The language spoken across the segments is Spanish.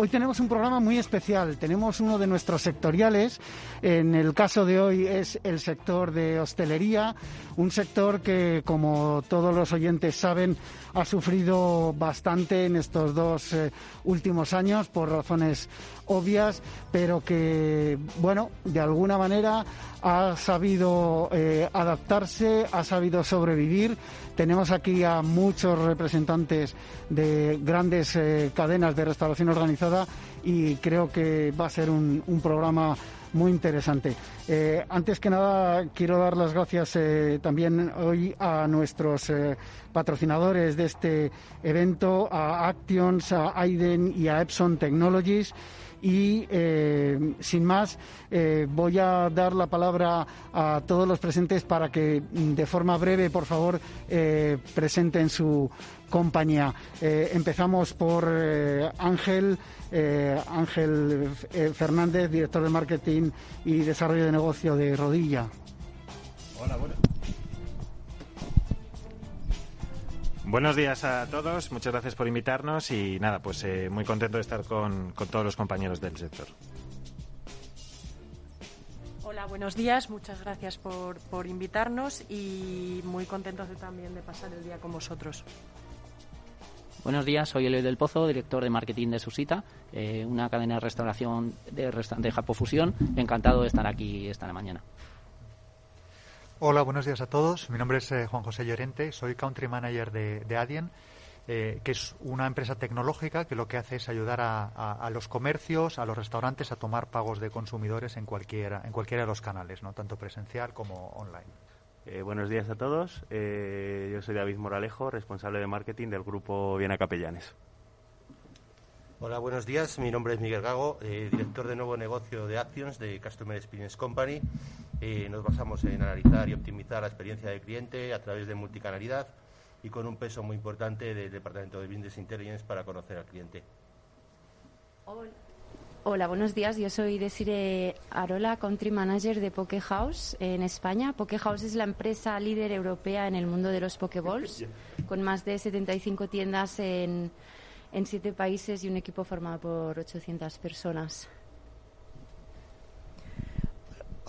Hoy tenemos un programa muy especial. Tenemos uno de nuestros sectoriales. En el caso de hoy es el sector de hostelería, un sector que, como todos los oyentes saben, ha sufrido bastante en estos dos eh, últimos años por razones obvias, pero que, bueno, de alguna manera ha sabido eh, adaptarse, ha sabido sobrevivir. Tenemos aquí a muchos representantes de grandes eh, cadenas de restauración organizada y creo que va a ser un, programa muy interesante. Eh, antes que nada, quiero dar las gracias también hoy a nuestros patrocinadores de este evento, a Actions, a Aiden y a Epson Technologies y eh, sin más eh, voy a dar la palabra a todos los presentes para que mm, de forma breve, por favor, eh, presenten su compañía. empezamos por Ángel. Ángel Fernández, director de marketing y desarrollo de negocio de Rodilla. Hola, bueno. Buenos días a todos, muchas gracias por invitarnos y nada, pues eh, muy contento de estar con, todos los compañeros del sector. Hola, buenos días, muchas gracias por, por invitarnos y muy contentos de, también de pasar el día con vosotros. Buenos días, soy Eloy del Pozo, director de marketing de Susita, eh, una cadena de restauración de, de Japofusión. Encantado de estar aquí esta mañana. Hola, buenos días a todos. Mi nombre es eh, Juan José Llorente, soy Country Manager de, Adien, eh, que es una empresa tecnológica que lo que hace es ayudar a, los comercios, a los restaurantes a tomar pagos de consumidores en cualquiera, en cualquiera de los canales, ¿no? tanto presencial como online. Eh, buenos días a todos. yo soy David Moralejo, responsable de marketing del grupo Viena Capellanes. Hola, buenos días. Mi nombre es Miguel Gago, eh, director de nuevo negocio de Actions de Customer Experience Company. Eh, nos basamos en analizar y optimizar la experiencia del cliente a través de multicanalidad y con un peso muy importante del Departamento de Business Intelligence para conocer al cliente. Hola. buenos días. Yo soy Desire Arola, Country Manager de Poke House en España. Poke House es la empresa líder europea en el mundo de los Pokeballs, con más de 75 tiendas en en siete países y un equipo formado por 800 personas.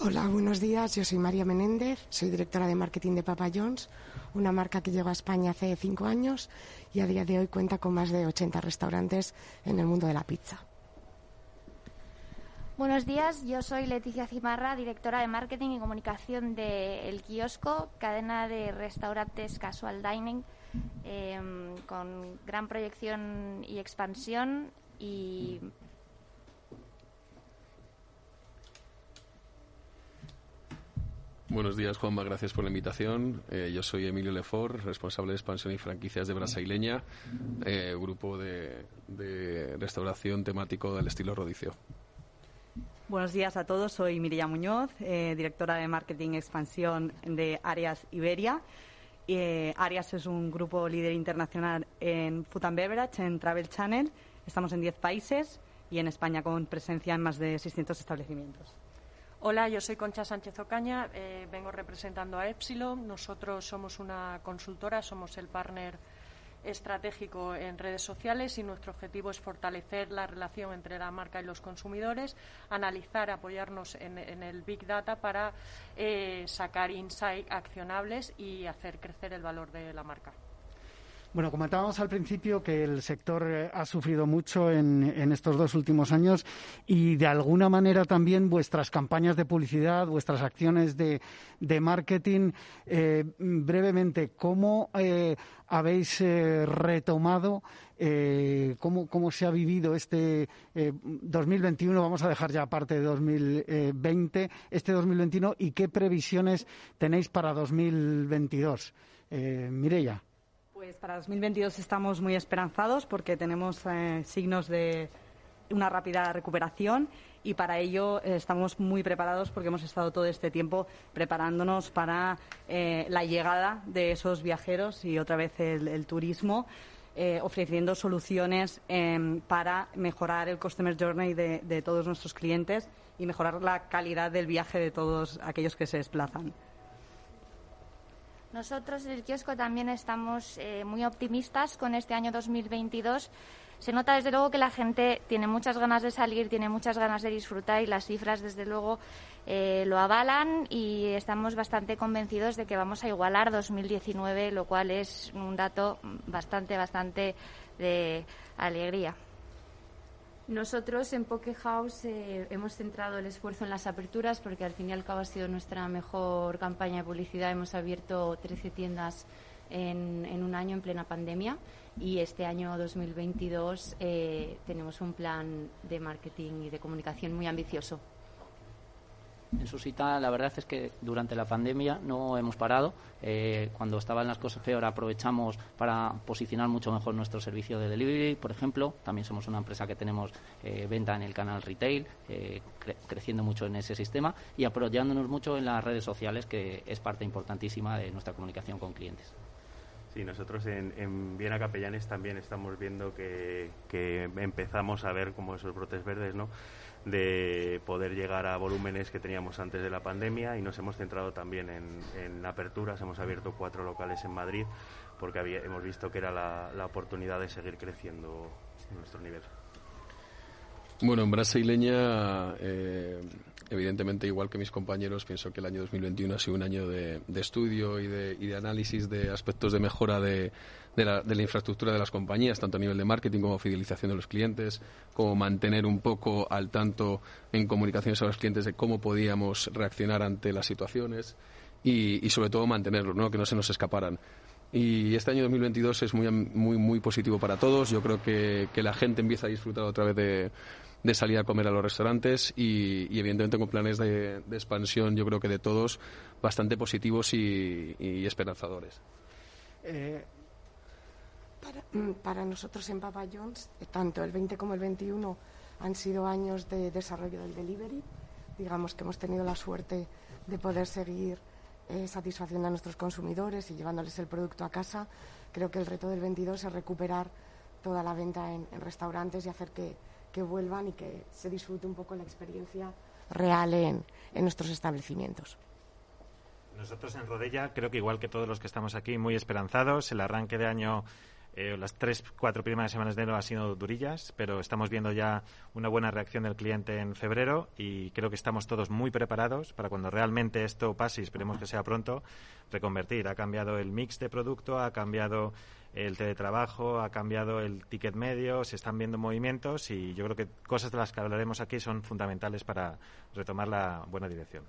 Hola, buenos días. Yo soy María Menéndez, soy directora de marketing de Papa John's, una marca que llegó a España hace cinco años y a día de hoy cuenta con más de 80 restaurantes en el mundo de la pizza. Buenos días, yo soy Leticia Cimarra, directora de marketing y comunicación de El Kiosco, cadena de restaurantes Casual Dining Em, con gran proyección y expansión y Buenos días, Juanma. Gracias por la invitación. Eh, yo soy Emilio Lefort, responsable de expansión y franquicias de Brasaileña, eh, grupo de, de, restauración temático del estilo rodicio. Buenos días a todos. Soy Mireia Muñoz, eh, directora de marketing y expansión de Áreas Iberia. Eh, Arias es un grupo líder internacional en Food and Beverage, en Travel Channel. Estamos en 10 países y en España con presencia en más de 600 establecimientos. Hola, yo soy Concha Sánchez Ocaña, eh, vengo representando a Epsilon. Nosotros somos una consultora, somos el partner estratégico en redes sociales y nuestro objetivo es fortalecer la relación entre la marca y los consumidores, analizar, apoyarnos en, el Big Data para eh, sacar insights accionables y hacer crecer el valor de la marca. Bueno, comentábamos al principio que el sector eh, ha sufrido mucho en, estos dos últimos años y de alguna manera también vuestras campañas de publicidad, vuestras acciones de, marketing. Eh, brevemente, ¿cómo eh, habéis retomado? cómo, se ha vivido este 2021, vamos a dejar ya aparte de 2020, este 2021 y qué previsiones tenéis para 2022. Eh, Mireya. Pues para 2022 estamos muy esperanzados porque tenemos eh, signos de una rápida recuperación y para ello eh, estamos muy preparados porque hemos estado todo este tiempo preparándonos para eh, la llegada de esos viajeros y otra vez el, turismo. ofreciendo soluciones em, para mejorar el customer journey de todos nuestros clientes y mejorar la calidad del viaje de todos aquellos que se desplazan. Nosotros el kiosco también estamos eh, muy optimistas con este año 2022. Se nota desde luego que la gente tiene muchas ganas de salir, tiene muchas ganas de disfrutar y las cifras desde luego eh, lo avalan y estamos bastante convencidos de que vamos a igualar 2019, lo cual es un dato bastante, bastante de alegría. Nosotros en Poke House eh, hemos centrado el esfuerzo en las aperturas porque al fin y al cabo ha sido nuestra mejor campaña de publicidad. Hemos abierto 13 tiendas en, un año en plena pandemia y este año 2022 eh, tenemos un plan de marketing y de comunicación muy ambicioso. En su cita, la verdad es que durante la pandemia no hemos parado. Eh, cuando estaban las cosas peor, aprovechamos para posicionar mucho mejor nuestro servicio de delivery, por ejemplo. También somos una empresa que tenemos eh, venta en el canal retail, eh, creciendo mucho en ese sistema y apoyándonos mucho en las redes sociales, que es parte importantísima de nuestra comunicación con clientes. Sí, nosotros en, en Viena Capellanes también estamos viendo que, que empezamos a ver como esos brotes verdes, ¿no? De poder llegar a volúmenes que teníamos antes de la pandemia y nos hemos centrado también en, aperturas. Hemos abierto cuatro locales en Madrid porque hemos visto que era la, oportunidad de seguir creciendo en nuestro nivel. Bueno, en Brasileña, eh, evidentemente, igual que mis compañeros, pienso que el año 2021 ha sido un año de, estudio y de, y de, análisis de aspectos de mejora de, de la, infraestructura de las compañías, tanto a nivel de marketing como fidelización de los clientes, como mantener un poco al tanto en comunicaciones a los clientes de cómo podíamos reaccionar ante las situaciones y, sobre todo mantenerlos, ¿no? que no se nos escaparan. Y este año 2022 es muy, muy, muy positivo para todos. Yo creo que, la gente empieza a disfrutar otra vez de, salir a comer a los restaurantes y, evidentemente con planes de, expansión, yo creo que de todos, bastante positivos y, esperanzadores. Eh, Mm, para, nosotros en Papa John's, eh, tanto el 20 como el 21 han sido años de desarrollo del delivery. Digamos que hemos tenido la suerte de poder seguir eh, satisfaciendo a nuestros consumidores y llevándoles el producto a casa. Creo que el reto del 22 es recuperar toda la venta en, restaurantes y hacer que, vuelvan y que se disfrute un poco la experiencia real en nuestros establecimientos. Nosotros en Rodella, creo que igual que todos los que estamos aquí, muy esperanzados. El arranque de año eh, las tres, cuatro primeras semanas de enero han sido durillas, pero estamos viendo ya una buena reacción del cliente en febrero y creo que estamos todos muy preparados para cuando realmente esto pase, y esperemos que sea pronto, reconvertir. Ha cambiado el mix de producto, ha cambiado el teletrabajo, ha cambiado el ticket medio, se están viendo movimientos y yo creo que cosas de las que hablaremos aquí son fundamentales para retomar la buena dirección.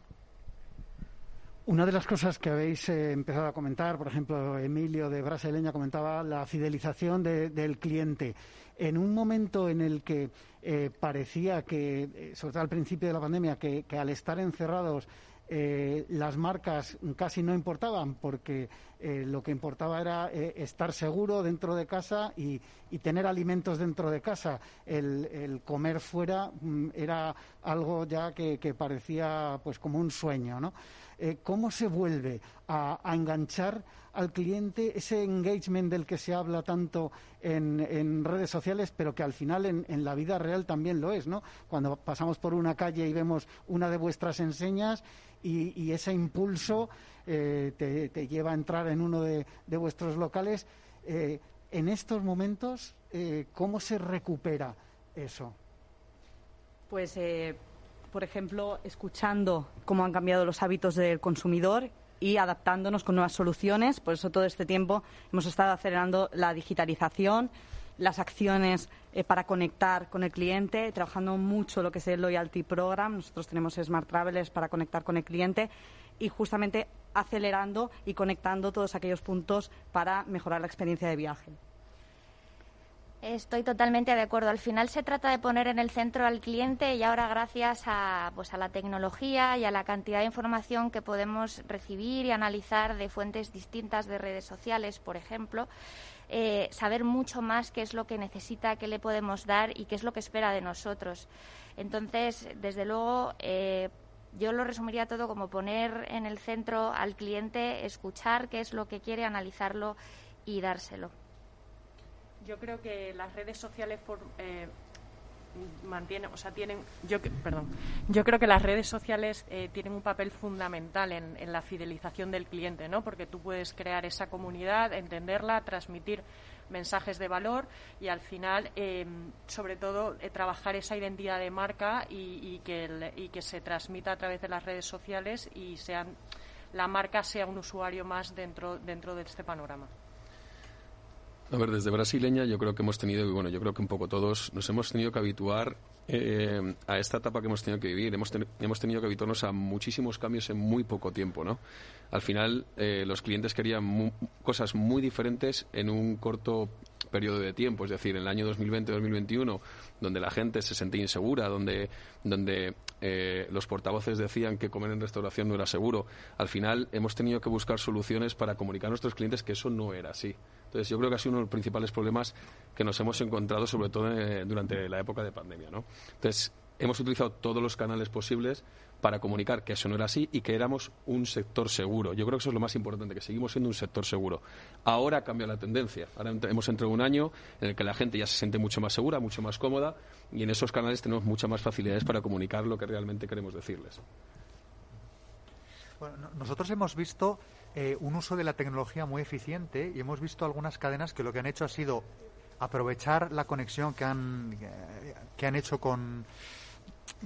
Una de las cosas que habéis eh, empezado a comentar, por ejemplo, Emilio de Brasileña comentaba la fidelización del cliente. En un momento en el que eh, parecía que, eh, sobre todo al principio de la pandemia, que, al estar encerrados las marcas casi no importaban porque lo que importaba era estar seguro dentro de casa y, tener alimentos dentro de casa. El, comer fuera mm, era algo ya que, parecía pues como un sueño, ¿no? Eh, cómo se vuelve a, enganchar al cliente ese engagement del que se habla tanto en, redes sociales, pero que al final en, la vida real también lo es, ¿no? Cuando pasamos por una calle y vemos una de vuestras enseñas y, ese impulso eh, te, lleva a entrar en uno de, vuestros locales. Eh, en estos momentos, ¿cómo se recupera eso? Pues por ejemplo, escuchando cómo han cambiado los hábitos del consumidor y adaptándonos con nuevas soluciones. Por eso todo este tiempo hemos estado acelerando la digitalización, las acciones eh, para conectar con el cliente, trabajando mucho lo que es el Loyalty Program. Nosotros tenemos Smart Travelers para conectar con el cliente y justamente acelerando y conectando todos aquellos puntos para mejorar la experiencia de viaje. Estoy totalmente de acuerdo. Al final se trata de poner en el centro al cliente y ahora gracias a, pues, a la tecnología y a la cantidad de información que podemos recibir y analizar de fuentes distintas de redes sociales, por ejemplo, eh, saber mucho más qué es lo que necesita, qué le podemos dar y qué es lo que espera de nosotros. Entonces, desde luego, eh, yo lo resumiría todo como poner en el centro al cliente, escuchar qué es lo que quiere, analizarlo y dárselo. Yo creo que las redes sociales eh, mantienen, o sea, tienen, yo, perdón, yo creo que las redes sociales eh, tienen un papel fundamental en, en, la fidelización del cliente, ¿no? Porque tú puedes crear esa comunidad, entenderla, transmitir mensajes de valor y al final, eh, sobre todo, eh, trabajar esa identidad de marca y, que y que se transmita a través de las redes sociales y sean la marca sea un usuario más dentro dentro de este panorama. A ver, desde brasileña yo creo que hemos tenido, y bueno, yo creo que un poco todos nos hemos tenido que habituar eh, a esta etapa que hemos tenido que vivir. Hemos, hemos tenido que habituarnos a muchísimos cambios en muy poco tiempo, ¿no? Al final, eh, los clientes querían cosas muy diferentes en un corto periodo de tiempo, es decir, en el año 2020-2021, donde la gente se sentía insegura, donde, donde eh, los portavoces decían que comer en restauración no era seguro, al final hemos tenido que buscar soluciones para comunicar a nuestros clientes que eso no era así. Entonces, yo creo que ha sido uno de los principales problemas que nos hemos encontrado, sobre todo eh, durante la época de pandemia. ¿no? Entonces, hemos utilizado todos los canales posibles para comunicar que eso no era así y que éramos un sector seguro. Yo creo que eso es lo más importante, que seguimos siendo un sector seguro. Ahora cambia la tendencia. Ahora hemos entrado un año en el que la gente ya se siente mucho más segura, mucho más cómoda y en esos canales tenemos muchas más facilidades para comunicar lo que realmente queremos decirles. Bueno, nosotros hemos visto eh, un uso de la tecnología muy eficiente y hemos visto algunas cadenas que lo que han hecho ha sido aprovechar la conexión que han, eh, que han hecho con,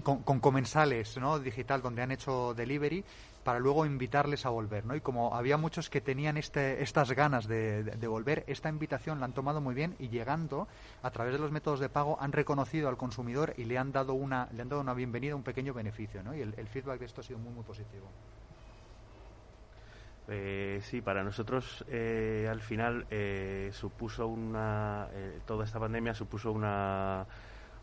con, comensales ¿no? digital donde han hecho delivery para luego invitarles a volver. ¿no? Y como había muchos que tenían este, estas ganas de, volver, esta invitación la han tomado muy bien y llegando a través de los métodos de pago han reconocido al consumidor y le han dado una, le han dado una bienvenida, un pequeño beneficio. ¿no? Y el, el feedback de esto ha sido muy, muy positivo. Eh, sí, para nosotros eh, al final eh, supuso una. Eh, toda esta pandemia supuso una,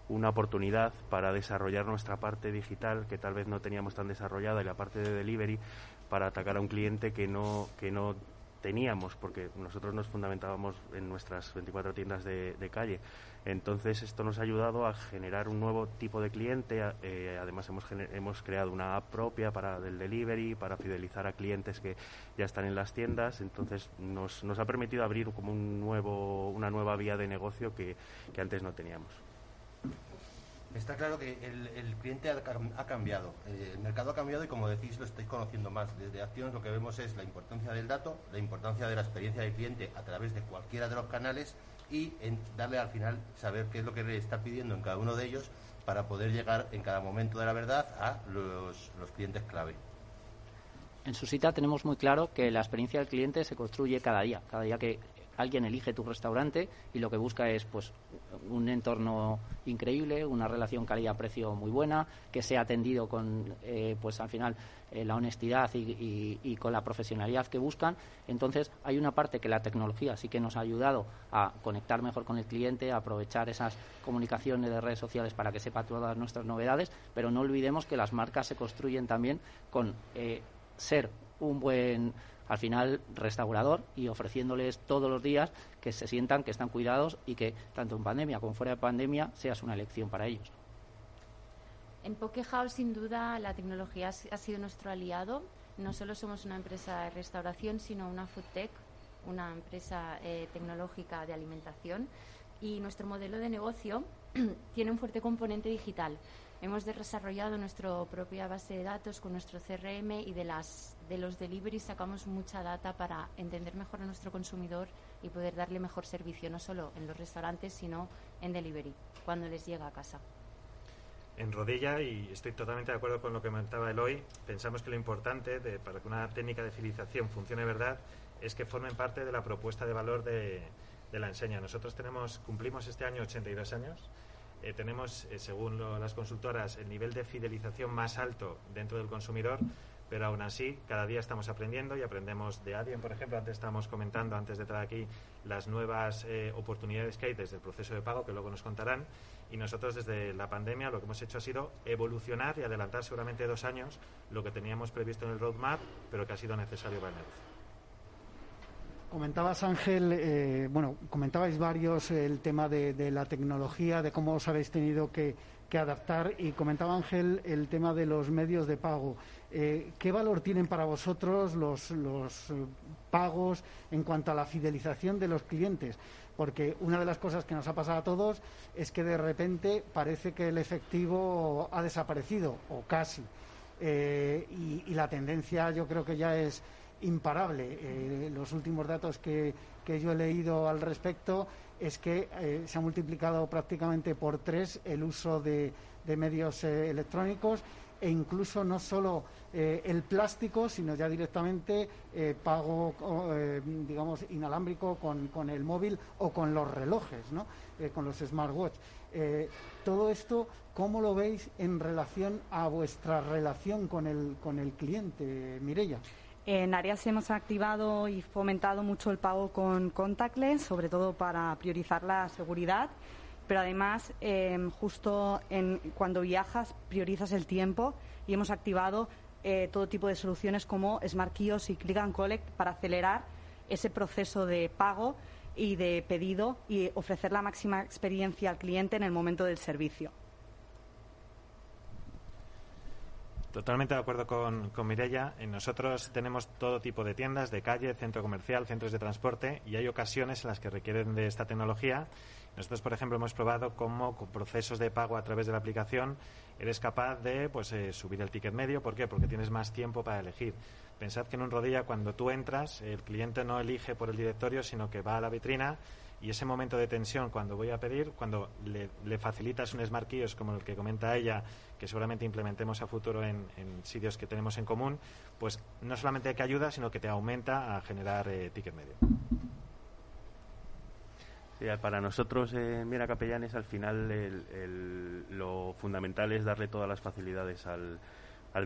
una oportunidad para desarrollar nuestra parte digital que tal vez no teníamos tan desarrollada y la parte de delivery para atacar a un cliente que no, que no teníamos, porque nosotros nos fundamentábamos en nuestras 24 tiendas de, calle. Entonces, esto nos ha ayudado a generar un nuevo tipo de cliente. Eh, además, hemos, hemos creado una app propia para el delivery, para fidelizar a clientes que ya están en las tiendas. Entonces, nos, nos ha permitido abrir como un nuevo, una nueva vía de negocio que antes no teníamos. Está claro que el, cliente ha, cambiado, eh, el mercado ha cambiado y como decís lo estáis conociendo más. Desde Acción lo que vemos es la importancia del dato, la importancia de la experiencia del cliente a través de cualquiera de los canales y en darle al final saber qué es lo que le está pidiendo en cada uno de ellos para poder llegar en cada momento de la verdad a los, los clientes clave. En su cita tenemos muy claro que la experiencia del cliente se construye cada día, cada día que alguien elige tu restaurante y lo que busca es pues un entorno increíble, una relación calidad-precio muy buena, que sea atendido con eh, pues al final eh, la honestidad y, con la profesionalidad que buscan. Entonces hay una parte que la tecnología sí que nos ha ayudado a conectar mejor con el cliente, a aprovechar esas comunicaciones de redes sociales para que sepa todas nuestras novedades, pero no olvidemos que las marcas se construyen también con eh, ser un buen al final restaurador y ofreciéndoles todos los días que se sientan que están cuidados y que tanto en pandemia como fuera de pandemia seas una elección para ellos. En Pokehouse, sin duda, la tecnología ha sido nuestro aliado. No solo somos una empresa de restauración, sino una food tech, una empresa eh, tecnológica de alimentación. Y nuestro modelo de negocio tiene un fuerte componente digital. Hemos desarrollado nuestra propia base de datos con nuestro CRM y de, las, de los deliveries sacamos mucha data para entender mejor a nuestro consumidor y poder darle mejor servicio, no solo en los restaurantes, sino en delivery, cuando les llega a casa. En rodilla, y estoy totalmente de acuerdo con lo que comentaba Eloy, pensamos que lo importante para que una técnica de fidelización funcione verdad es que formen parte de la propuesta de valor de, de la enseña. Nosotros tenemos, cumplimos este año 82 años eh, tenemos, eh, según las consultoras, el nivel de fidelización más alto dentro del consumidor, pero aún así, cada día estamos aprendiendo y aprendemos de Adyen, por ejemplo. Antes estábamos comentando, antes de entrar aquí, las nuevas eh, oportunidades que hay desde el proceso de pago, que luego nos contarán. Y nosotros, desde la pandemia, lo que hemos hecho ha sido evolucionar y adelantar seguramente dos años lo que teníamos previsto en el roadmap, pero que ha sido necesario para el negocio. Comentabas, Ángel, eh, bueno, comentabais varios el tema de, la tecnología, de cómo os habéis tenido que, adaptar y comentaba Ángel el tema de los medios de pago. Eh, ¿Qué valor tienen para vosotros los, los pagos en cuanto a la fidelización de los clientes? porque una de las cosas que nos ha pasado a todos es que de repente parece que el efectivo ha desaparecido, o casi. Eh, y, la tendencia yo creo que ya es imparable. Eh, los últimos datos que, yo he leído al respecto es que eh, se ha multiplicado prácticamente por tres el uso de, medios electrónicos e incluso no solo eh, el plástico, sino ya directamente eh, pago, eh, digamos, inalámbrico con, con, el móvil o con los relojes, ¿no? con los smartwatch. todo esto, ¿cómo lo veis en relación a vuestra relación con el, con el cliente, Mirella? En Arias hemos activado y fomentado mucho el pago con contactless, sobre todo para priorizar la seguridad pero además em, justo en, cuando viajas priorizas el tiempo y hemos activado eh, todo tipo de soluciones como Smart Kiosk y Click and Collect para acelerar ese proceso de pago y de pedido y ofrecer la máxima experiencia al cliente en el momento del servicio. Totalmente de acuerdo con, con Mirella. Nosotros tenemos todo tipo de tiendas, de calle, centro comercial, centros de transporte y hay ocasiones en las que requieren de esta tecnología nosotros, por ejemplo, hemos probado cómo con procesos de pago a través de la aplicación eres capaz de pues, eh, subir el ticket medio. ¿Por qué? Porque tienes más tiempo para elegir. Pensad que en un rodilla, cuando tú entras, el cliente no elige por el directorio, sino que va a la vitrina y ese momento de tensión cuando voy a pedir, cuando le, facilitas un Smart Kiosk como el que comenta ella, que seguramente implementemos a futuro en, sitios que tenemos en común, pues no solamente que ayuda, sino que te aumenta a generar eh, ticket medio. Para nosotros en Mira Capellanes al final lo fundamental es darle todas las facilidades al,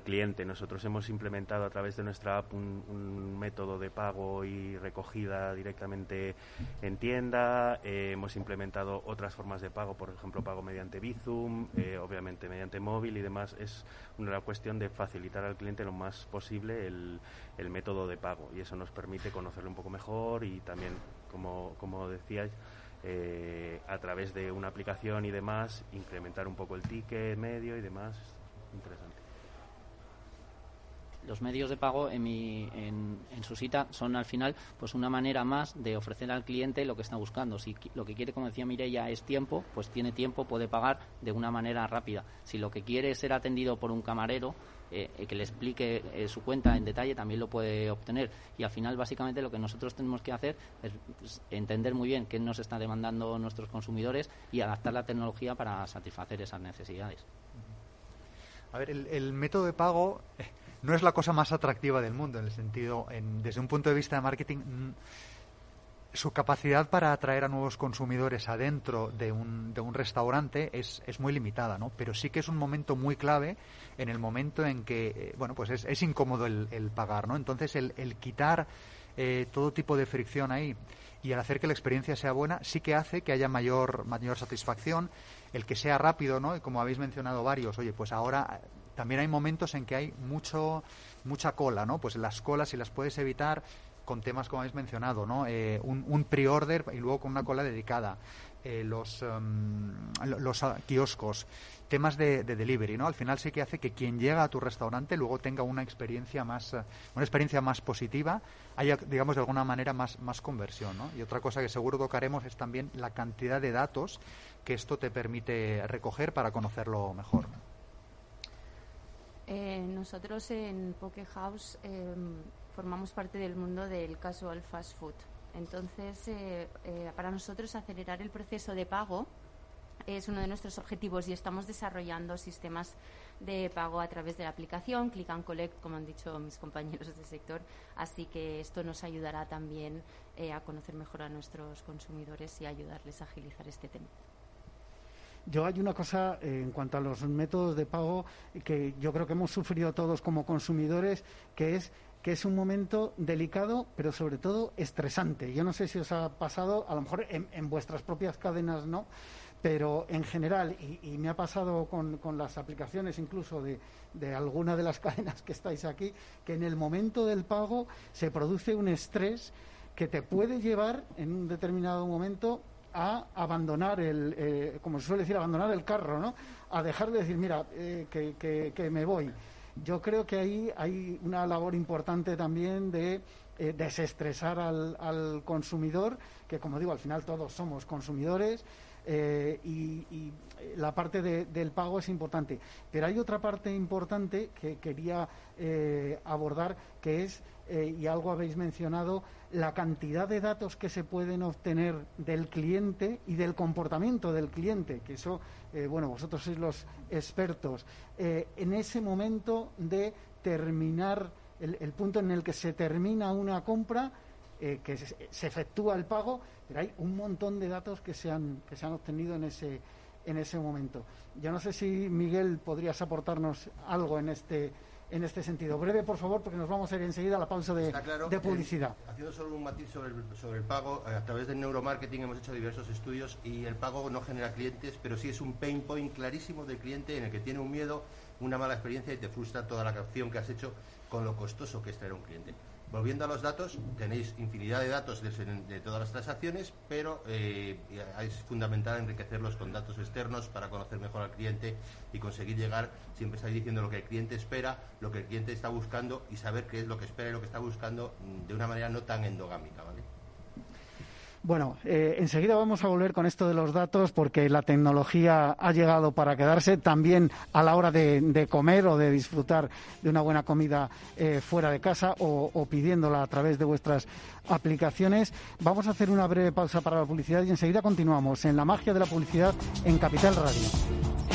cliente. Nosotros hemos implementado a través de nuestra app un, método de pago y recogida directamente en tienda. Eh, hemos implementado otras formas de pago, por ejemplo, pago mediante Bizum, eh, obviamente mediante móvil y demás. Es una cuestión de facilitar al cliente lo más posible el, el método de pago y eso nos permite conocerlo un poco mejor y también, como, como decíais, eh, a través de una aplicación y demás, incrementar un poco el ticket medio y demás. Interesante. Los medios de pago en, mi, en, su cita son al final pues una manera más de ofrecer al cliente lo que está buscando. Si lo que quiere, como decía Mireia, es tiempo, pues tiene tiempo, puede pagar de una manera rápida. Si lo que quiere es ser atendido por un camarero, eh, eh, que le explique eh, su cuenta en detalle también lo puede obtener. Y al final, básicamente, lo que nosotros tenemos que hacer es pues, entender muy bien qué nos están demandando nuestros consumidores y adaptar la tecnología para satisfacer esas necesidades. A ver, el, método de pago no es la cosa más atractiva del mundo, en el sentido, desde un punto de vista de marketing su capacidad para atraer a nuevos consumidores adentro de un, de un restaurante es, muy limitada, ¿no? Pero sí que es un momento muy clave en el momento en que, eh, bueno, pues es, es incómodo el, pagar, ¿no? Entonces, el, el quitar eh, todo tipo de fricción ahí y el hacer que la experiencia sea buena sí que hace que haya mayor, mayor satisfacción, el que sea rápido, ¿no? Y como habéis mencionado varios, oye, pues ahora también hay momentos en que hay mucho mucha cola, ¿no? Pues las colas, si las puedes evitar, con temas como habéis mencionado, ¿no? Eh, un, pre-order y luego con una cola dedicada. Eh, los, em, los ah, kioscos, temas de, delivery, ¿no? Al final sí que hace que quien llega a tu restaurante luego tenga una experiencia más, eh, una experiencia más positiva, haya, digamos, de alguna manera más, más conversión, ¿no? Y otra cosa que seguro tocaremos es también la cantidad de datos que esto te permite recoger para conocerlo mejor. Nosotros en Poke House em, formamos parte del mundo del casual fast food. Entonces, eh, eh, para nosotros acelerar el proceso de pago es uno de nuestros objetivos y estamos desarrollando sistemas de pago a través de la aplicación Click and Collect, como han dicho mis compañeros del sector. Así que esto nos ayudará también eh, a conocer mejor a nuestros consumidores y ayudarles a agilizar este tema. Yo hay una cosa en cuanto a los métodos de pago que yo creo que hemos sufrido todos como consumidores, que es que es un momento delicado, pero sobre todo estresante. Yo no sé si os ha pasado, a lo mejor en, vuestras propias cadenas no, pero en general, y, me ha pasado con, las aplicaciones incluso de, de alguna de las cadenas que estáis aquí, que en el momento del pago se produce un estrés que te puede llevar en un determinado momento a abandonar el, eh, como se suele decir, abandonar el carro, ¿no? A dejar de decir, mira, eh, que me voy. Yo creo que ahí hay una labor importante también de eh, desestresar al, consumidor, que como digo, al final todos somos consumidores. Eh, y, la parte del pago es importante. Pero hay otra parte importante que quería abordar, que es, y algo habéis mencionado, la cantidad de datos que se pueden obtener del cliente y del comportamiento del cliente, que eso, eh, bueno, vosotros sois los expertos, eh, en ese momento de terminar, el, punto en el que se termina una compra, eh, que se, efectúa el pago, pero hay un montón de datos que se han, que se han obtenido en ese, en ese momento. Yo no sé si, Miguel, podrías aportarnos algo en este en este sentido. Breve, por favor, porque nos vamos a ir enseguida a la pausa de, de publicidad. haciendo solo un matiz sobre el, sobre el pago, eh, a través del neuromarketing hemos hecho diversos estudios y el pago no genera clientes, pero sí es un pain point clarísimo del cliente en el que tiene un miedo, una mala experiencia y te frustra toda la acción que has hecho con lo costoso que es traer un cliente. Volviendo a los datos, tenéis infinidad de datos de, todas las transacciones, pero eh, es fundamental enriquecerlos con datos externos para conocer mejor al cliente y conseguir llegar, siempre estáis diciendo lo que el cliente espera, lo que el cliente está buscando y saber qué es lo que espera y lo que está buscando de una manera no tan endogámica. Bueno, eh, enseguida vamos a volver con esto de los datos porque la tecnología ha llegado para quedarse también a la hora de, comer o de disfrutar de una buena comida eh, fuera de casa o, o, pidiéndola a través de vuestras aplicaciones. Vamos a hacer una breve pausa para la publicidad y enseguida continuamos en la magia de la publicidad en Capital Radio.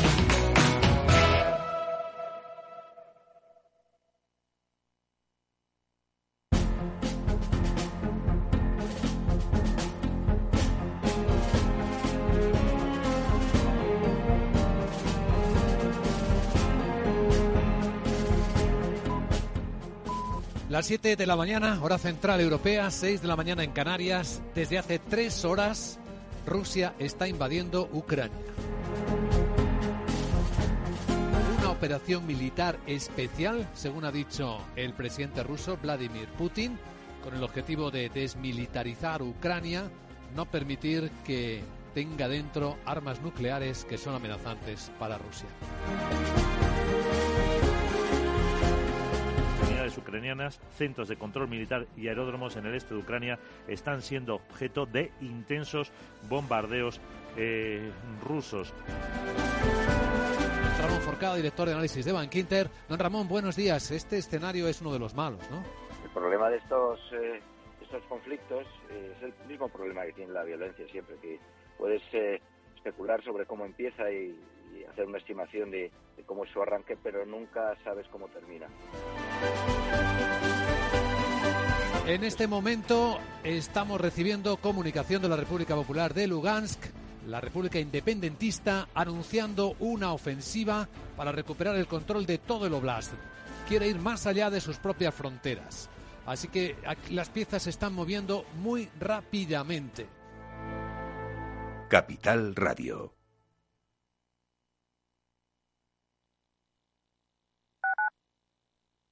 Las 7 de la mañana, hora central europea, 6 de la mañana en Canarias. Desde hace tres horas, Rusia está invadiendo Ucrania. Una operación militar especial, según ha dicho el presidente ruso Vladimir Putin, con el objetivo de desmilitarizar Ucrania, no permitir que tenga dentro armas nucleares que son amenazantes para Rusia. Ucranianas, centros de control militar y aeródromos en el este de Ucrania están siendo objeto de intensos bombardeos eh, rusos. Ramón Forcada, director de análisis de Bankinter. Don Ramón, buenos días. Este escenario es uno de los malos, ¿no? El problema de estos, eh, estos conflictos eh, es el mismo problema que tiene la violencia siempre, que puedes especular sobre cómo empieza y, hacer una estimación de, cómo es su arranque, pero nunca sabes cómo termina. En este momento estamos recibiendo comunicación de la República Popular de Lugansk, la República Independentista, anunciando una ofensiva para recuperar el control de todo el oblast. Quiere ir más allá de sus propias fronteras. Así que las piezas se están moviendo muy rápidamente. Capital Radio.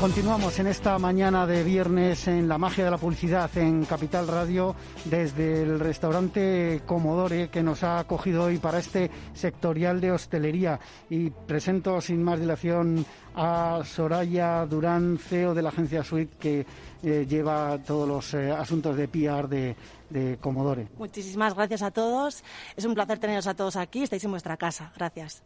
Continuamos en esta mañana de viernes en la magia de la publicidad en Capital Radio desde el restaurante Comodore que nos ha acogido hoy para este sectorial de hostelería y presento sin más dilación a Soraya Durán, CEO de la agencia Suite que eh, lleva todos los eh, asuntos de PR de, de Comodore. Muchísimas gracias a todos. Es un placer teneros a todos aquí. Estáis en vuestra casa. Gracias.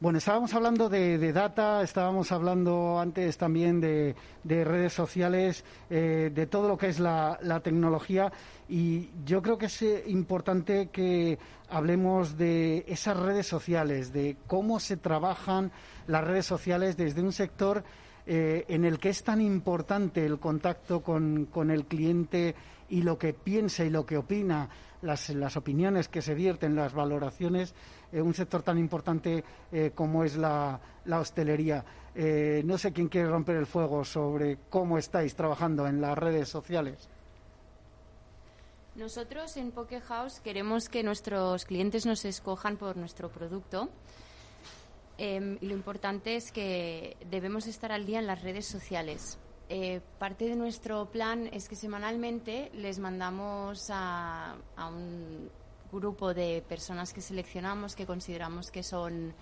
Bueno, estábamos hablando de, data, estábamos hablando antes también de, redes sociales, eh, de todo lo que es la, tecnología. Y yo creo que es eh, importante que hablemos de esas redes sociales, de cómo se trabajan las redes sociales desde un sector eh, en el que es tan importante el contacto con, con el cliente y lo que piensa y lo que opina, las, las opiniones que se vierten, las valoraciones eh, un sector tan importante eh, como es la, hostelería. Eh, no sé quién quiere romper el fuego sobre cómo estáis trabajando en las redes sociales. Nosotros en Poke House queremos que nuestros clientes nos escojan por nuestro producto. Em, lo importante es que debemos estar al día en las redes sociales. Parte de nuestro plan es que semanalmente les mandamos a un grupo de personas que seleccionamos que consideramos que son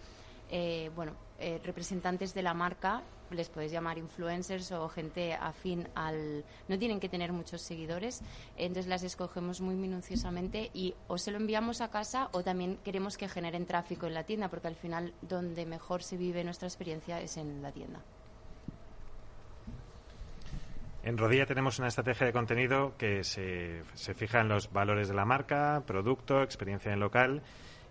eh, bueno, eh, representantes de la marca, les podéis llamar influencers o gente afín al... No tienen que tener muchos seguidores, entonces las escogemos muy minuciosamente y o se lo enviamos a casa o también queremos que generen tráfico en la tienda, porque al final donde mejor se vive nuestra experiencia es en la tienda. En Rodilla tenemos una estrategia de contenido que se, se fija en los valores de la marca, producto, experiencia en local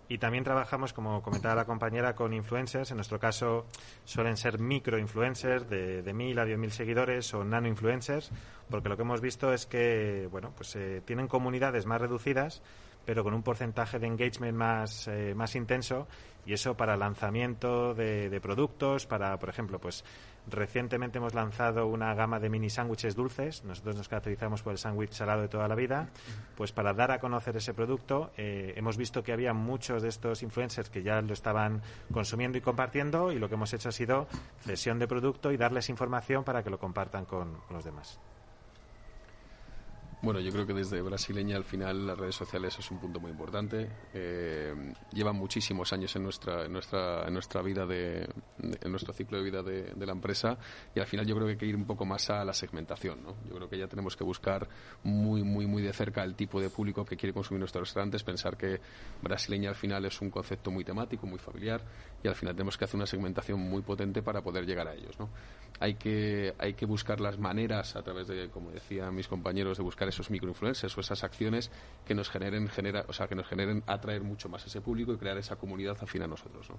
y también trabajamos, como comentaba la compañera, con influencers. En nuestro caso suelen ser micro-influencers de, de mil a diez mil seguidores o nano-influencers, porque lo que hemos visto es que bueno, pues, eh, tienen comunidades más reducidas, pero con un porcentaje de engagement más, eh, más intenso y eso para lanzamiento de, productos, para, por ejemplo, pues Recientemente hemos lanzado una gama de mini sándwiches dulces. Nosotros nos caracterizamos por el sándwich salado de toda la vida. Pues para dar a conocer ese producto, eh, hemos visto que había muchos de estos influencers que ya lo estaban consumiendo y compartiendo y lo que hemos hecho ha sido cesión de producto y darles información para que lo compartan con los demás. Bueno, yo creo que desde brasileña al final las redes sociales es un punto muy importante. Eh, llevan muchísimos años en nuestra, en nuestra, en nuestra vida, de, en nuestro ciclo de vida de, la empresa y al final yo creo que hay que ir un poco más a la segmentación. ¿no? Yo creo que ya tenemos que buscar muy, muy, muy de cerca el tipo de público que quiere consumir nuestros restaurantes, pensar que brasileña al final es un concepto muy temático, muy familiar y al final tenemos que hacer una segmentación muy potente para poder llegar a ellos. ¿no? Hay, que, hay que buscar las maneras a través de, como decían mis compañeros, de buscar esos microinfluencers o esas acciones que nos generen, genera, o sea, que nos generen atraer mucho más a ese público y crear esa comunidad afín a nosotros, ¿no?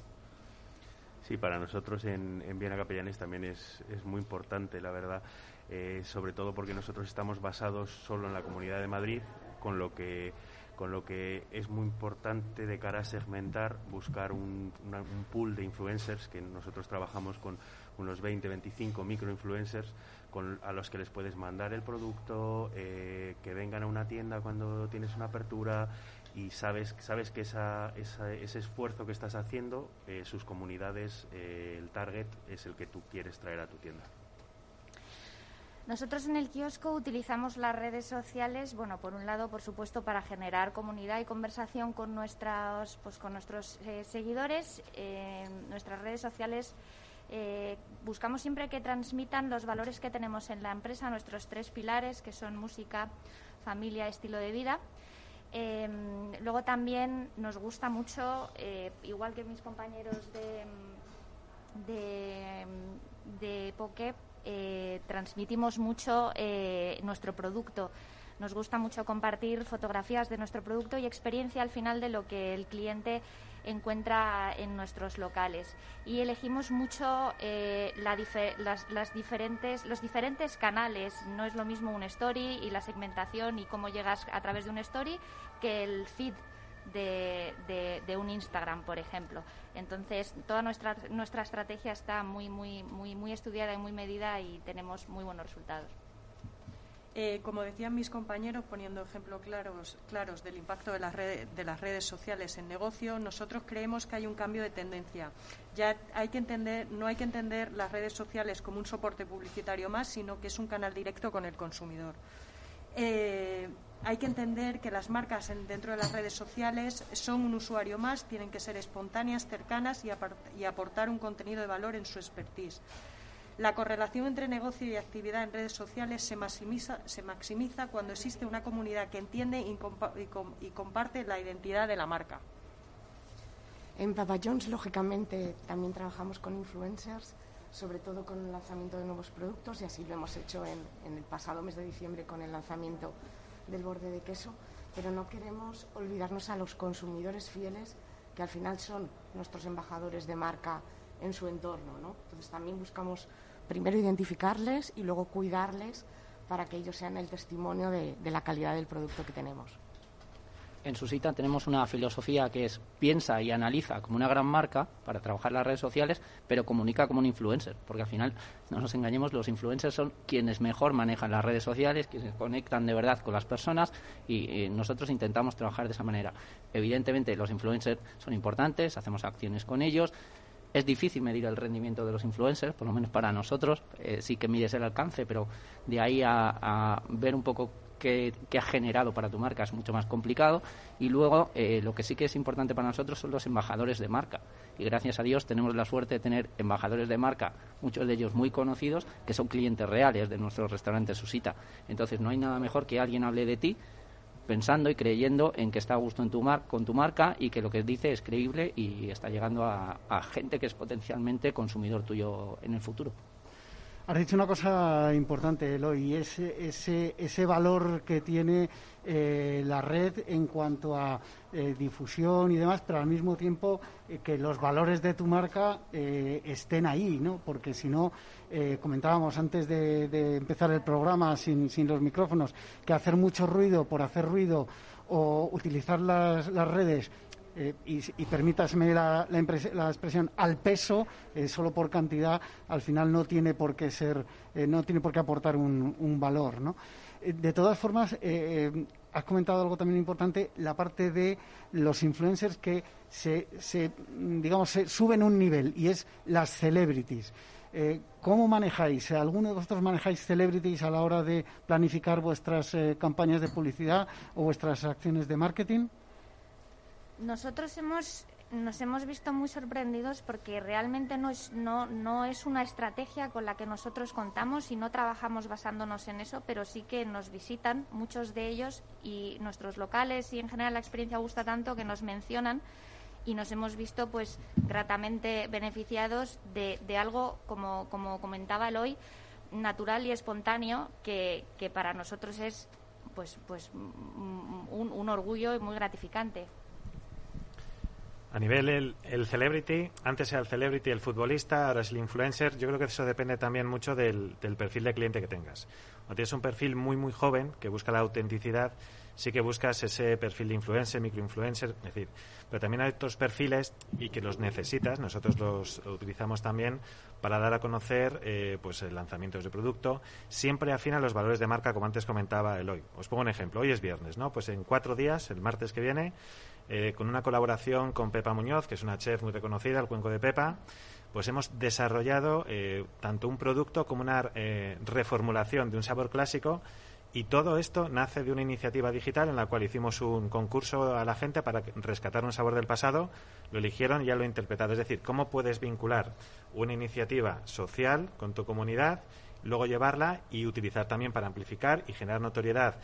Sí, para nosotros en, en Viena Capellanes también es, es muy importante, la verdad, eh, sobre todo porque nosotros estamos basados solo en la Comunidad de Madrid, con lo que con lo que es muy importante de cara a segmentar, buscar un, un pool de influencers, que nosotros trabajamos con unos 20, 25 microinfluencers, a los que les puedes mandar el producto, eh, que vengan a una tienda cuando tienes una apertura y sabes, sabes que esa, ese esfuerzo que estás haciendo, eh, sus comunidades, eh, el target es el que tú quieres traer a tu tienda. Nosotros en el kiosco utilizamos las redes sociales, bueno, por un lado, por supuesto, para generar comunidad y conversación con nuestros, pues, con nuestros seguidores. nuestras redes sociales eh, buscamos siempre que transmitan los valores que tenemos en la empresa, nuestros tres pilares, que son música, familia, estilo de vida. Em, luego también nos gusta mucho, eh, igual que mis compañeros de, de, eh, transmitimos mucho nuestro producto. Nos gusta mucho compartir fotografías de nuestro producto y experiencia al final de lo que el cliente encuentra en nuestros locales. Y elegimos mucho eh, las, diferentes, los diferentes canales. No es lo mismo un story y la segmentación y cómo llegas a través de un story que el feed de, de, un Instagram, por ejemplo. Entonces, toda nuestra, nuestra estrategia está muy, muy, muy, muy estudiada y muy medida y tenemos muy buenos resultados. Eh, como decían mis compañeros, poniendo ejemplos claros, claros del impacto de las, redes, sociales en negocio, nosotros creemos que hay un cambio de tendencia. Ya hay que entender, no hay que entender las redes sociales como un soporte publicitario más, sino que es un canal directo con el consumidor. Eh, hay que entender que las marcas dentro de las redes sociales son un usuario más, tienen que ser espontáneas, cercanas y aportar un contenido de valor en su expertise. La correlación entre negocio y actividad en redes sociales se maximiza, se maximiza cuando existe una comunidad que entiende y, y, comparte la identidad de la marca. En Papa John's, lógicamente, también trabajamos con influencers, sobre todo con el lanzamiento de nuevos productos, y así lo hemos hecho en, en el pasado mes de diciembre con el lanzamiento del borde de queso, pero no queremos olvidarnos a los consumidores fieles, que al final son nuestros embajadores de marca en su entorno. ¿no? Entonces también buscamos primero identificarles y luego cuidarles para que ellos sean el testimonio de, la calidad del producto que tenemos. En Susita tenemos una filosofía que es piensa y analiza como una gran marca para trabajar las redes sociales, pero comunica como un influencer, porque al final, no nos engañemos, los influencers son quienes mejor manejan las redes sociales, quienes conectan de verdad con las personas y nosotros intentamos trabajar de esa manera. Evidentemente, los influencers son importantes, hacemos acciones con ellos, es difícil medir el rendimiento de los influencers, por lo menos para nosotros. Eh, sí que mides el alcance, pero de ahí a, ver un poco qué, ha generado para tu marca es mucho más complicado. Y luego, eh, lo que sí que es importante para nosotros son los embajadores de marca. Y gracias a Dios tenemos la suerte de tener embajadores de marca, muchos de ellos muy conocidos, que son clientes reales de nuestros restaurantes Susita. Entonces, no hay nada mejor que alguien hable de ti pensando y creyendo en que está a gusto en tu mar con tu marca y que lo que dice es creíble y está llegando a, a gente que es potencialmente consumidor tuyo en el futuro. Has dicho una cosa importante, Eloy, ese, ese, ese valor que tiene eh, la red en cuanto a eh, difusión y demás, pero al mismo tiempo eh, que los valores de tu marca estén ahí, ¿no? Porque si no, comentábamos antes de, empezar el programa sin, sin los micrófonos, que hacer mucho ruido por hacer ruido o utilizar las redes eh, y, y, permítaseme la, la, expresión, al peso, eh, solo por cantidad, al final no tiene por qué ser, eh, no tiene por qué aportar un, un valor, ¿no? de todas formas, has comentado algo también importante, la parte de los influencers que se, digamos, se suben un nivel y es las celebrities. ¿Cómo manejáis? ¿Alguno de vosotros manejáis celebrities a la hora de planificar vuestras campañas de publicidad o vuestras acciones de marketing? Nosotros hemos nos hemos visto muy sorprendidos porque realmente no es, no, no es una estrategia con la que nosotros contamos y no trabajamos basándonos en eso, pero sí que nos visitan muchos de ellos y nuestros locales y en general la experiencia gusta tanto que nos mencionan y nos hemos visto pues gratamente beneficiados de, algo, como, comentaba el hoy, natural y espontáneo que, para nosotros es pues, pues un orgullo y muy gratificante. A nivel el, celebrity, antes era el celebrity el futbolista, ahora es el influencer. Yo creo que eso depende también mucho del, perfil de cliente que tengas. O tienes un perfil muy, muy joven que busca la autenticidad, sí que buscas ese perfil de influencer, microinfluencer, es decir, pero también hay otros perfiles y que los necesitas, nosotros los utilizamos también para dar a conocer eh, pues lanzamientos de producto, siempre afín a los valores de marca, como antes comentaba Eloy. Os pongo un ejemplo, hoy es viernes, ¿no? Pues en cuatro días, el martes que viene, eh, con una colaboración con Pepa Muñoz, que es una chef muy reconocida, el Cuenco de Pepa, pues hemos desarrollado eh, tanto un producto como una eh, reformulación de un sabor clásico y todo esto nace de una iniciativa digital en la cual hicimos un concurso a la gente para rescatar un sabor del pasado, lo eligieron y ya lo he interpretado. Es decir, cómo puedes vincular una iniciativa social con tu comunidad, luego llevarla y utilizar también para amplificar y generar notoriedad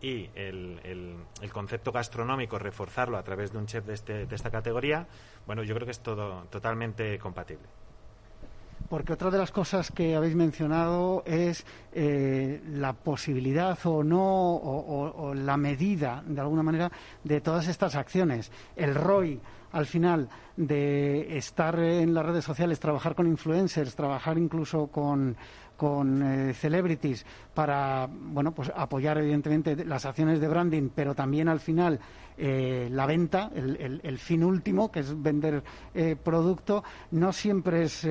y el, el, concepto gastronómico, reforzarlo a través de un chef de, este, de esta categoría, bueno, yo creo que es todo totalmente compatible. Porque otra de las cosas que habéis mencionado es eh, la posibilidad o no, o, la medida, de alguna manera, de todas estas acciones. El ROI, al final, de estar en las redes sociales, trabajar con influencers, trabajar incluso con, eh, celebrities para bueno pues apoyar evidentemente las acciones de branding pero también al final eh, la venta el, fin último que es vender eh, producto no siempre es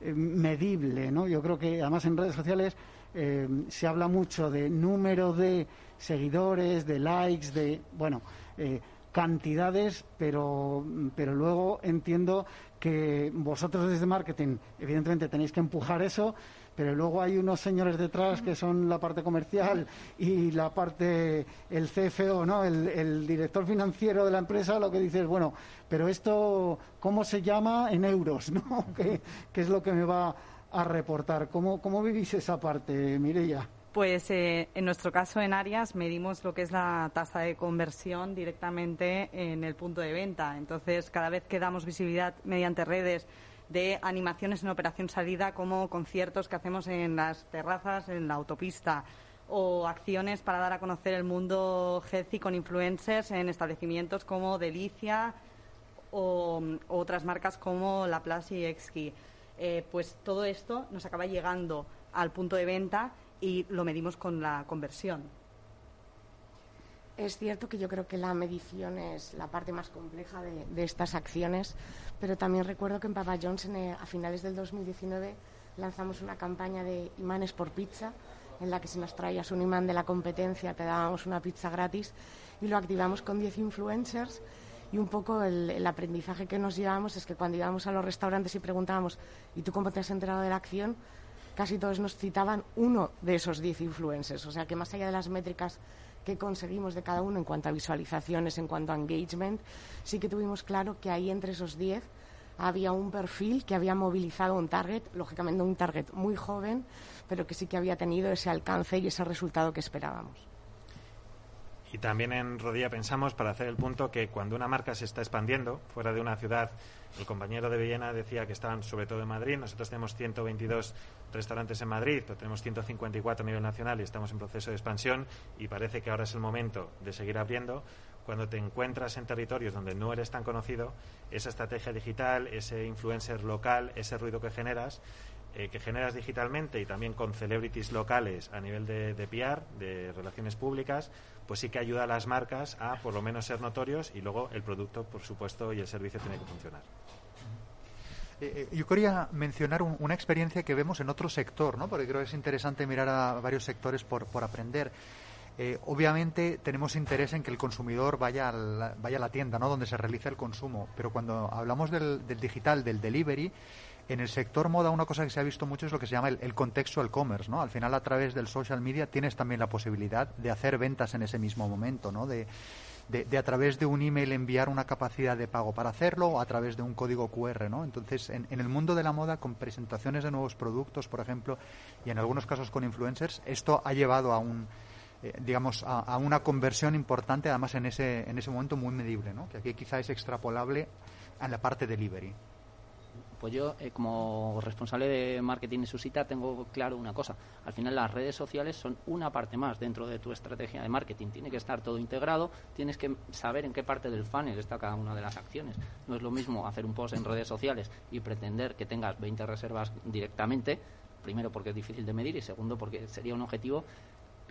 medible no yo creo que además en redes sociales eh, se habla mucho de número de seguidores, de likes, de, bueno, eh, cantidades, pero, pero luego entiendo que vosotros desde marketing, evidentemente, tenéis que empujar eso, pero luego hay unos señores detrás que son la parte comercial y la parte, el CFO, ¿no? El, director financiero de la empresa, lo que dice es, bueno, pero esto, ¿cómo se llama en euros, ¿no? ¿Qué, es lo que me va a reportar? ¿Cómo, cómo vivís esa parte, Mireia? Pues eh, en nuestro caso en Arias medimos lo que es la tasa de conversión directamente en el punto de venta. Entonces, cada vez que damos visibilidad mediante redes de animaciones en operación salida como conciertos que hacemos en las terrazas, en la autopista o acciones para dar a conocer el mundo healthy con influencers en establecimientos como Delicia o, otras marcas como La Plaza y Exki. Eh, pues todo esto nos acaba llegando al punto de venta y lo medimos con la conversión. Es cierto que yo creo que la medición es la parte más compleja de, estas acciones, pero también recuerdo que en Papa John's eh, a finales del 2019 lanzamos una campaña de imanes por pizza, en la que si nos traías un imán de la competencia te dábamos una pizza gratis y lo activamos con 10 influencers y un poco el, el, aprendizaje que nos llevamos es que cuando íbamos a los restaurantes y preguntábamos ¿y tú cómo te has enterado de la acción? Casi todos nos citaban uno de esos 10 influencers, o sea que más allá de las métricas que conseguimos de cada uno en cuanto a visualizaciones, en cuanto a engagement, sí que tuvimos claro que ahí entre esos 10 había un perfil que había movilizado un target, lógicamente un target muy joven, pero que sí que había tenido ese alcance y ese resultado que esperábamos. Y también en Rodilla pensamos, para hacer el punto, que cuando una marca se está expandiendo fuera de una ciudad, el compañero de Villena decía que estaban sobre todo en Madrid, nosotros tenemos 122 restaurantes en Madrid, pero tenemos 154 a nivel nacional y estamos en proceso de expansión y parece que ahora es el momento de seguir abriendo. Cuando te encuentras en territorios donde no eres tan conocido, esa estrategia digital, ese influencer local, ese ruido que generas, eh, que generas digitalmente y también con celebrities locales a nivel de, PR, de relaciones públicas, pues sí que ayuda a las marcas a por lo menos ser notorios y luego el producto, por supuesto, y el servicio tiene que funcionar. Eh, eh, yo quería mencionar una experiencia que vemos en otro sector, ¿no? porque creo que es interesante mirar a varios sectores por, aprender. Obviamente tenemos interés en que el consumidor vaya a la, vaya a la tienda, ¿no? donde se realiza el consumo, pero cuando hablamos del, del digital, del delivery, en el sector moda una cosa que se ha visto mucho es lo que se llama el, el, contextual commerce, ¿no? Al final a través del social media tienes también la posibilidad de hacer ventas en ese mismo momento, ¿no? De, de, a través de un email enviar una capacidad de pago para hacerlo o a través de un código QR, ¿no? Entonces, en, el mundo de la moda, con presentaciones de nuevos productos, por ejemplo, y en algunos casos con influencers, esto ha llevado a un eh, digamos, a, a, una conversión importante, además en ese, en ese momento muy medible, ¿no? que aquí quizá es extrapolable en la parte delivery. Pues yo, eh, como responsable de marketing en Susita, tengo claro una cosa. Al final, las redes sociales son una parte más dentro de tu estrategia de marketing. Tiene que estar todo integrado, tienes que saber en qué parte del funnel está cada una de las acciones. No es lo mismo hacer un post en redes sociales y pretender que tengas 20 reservas directamente, primero porque es difícil de medir y segundo porque sería un objetivo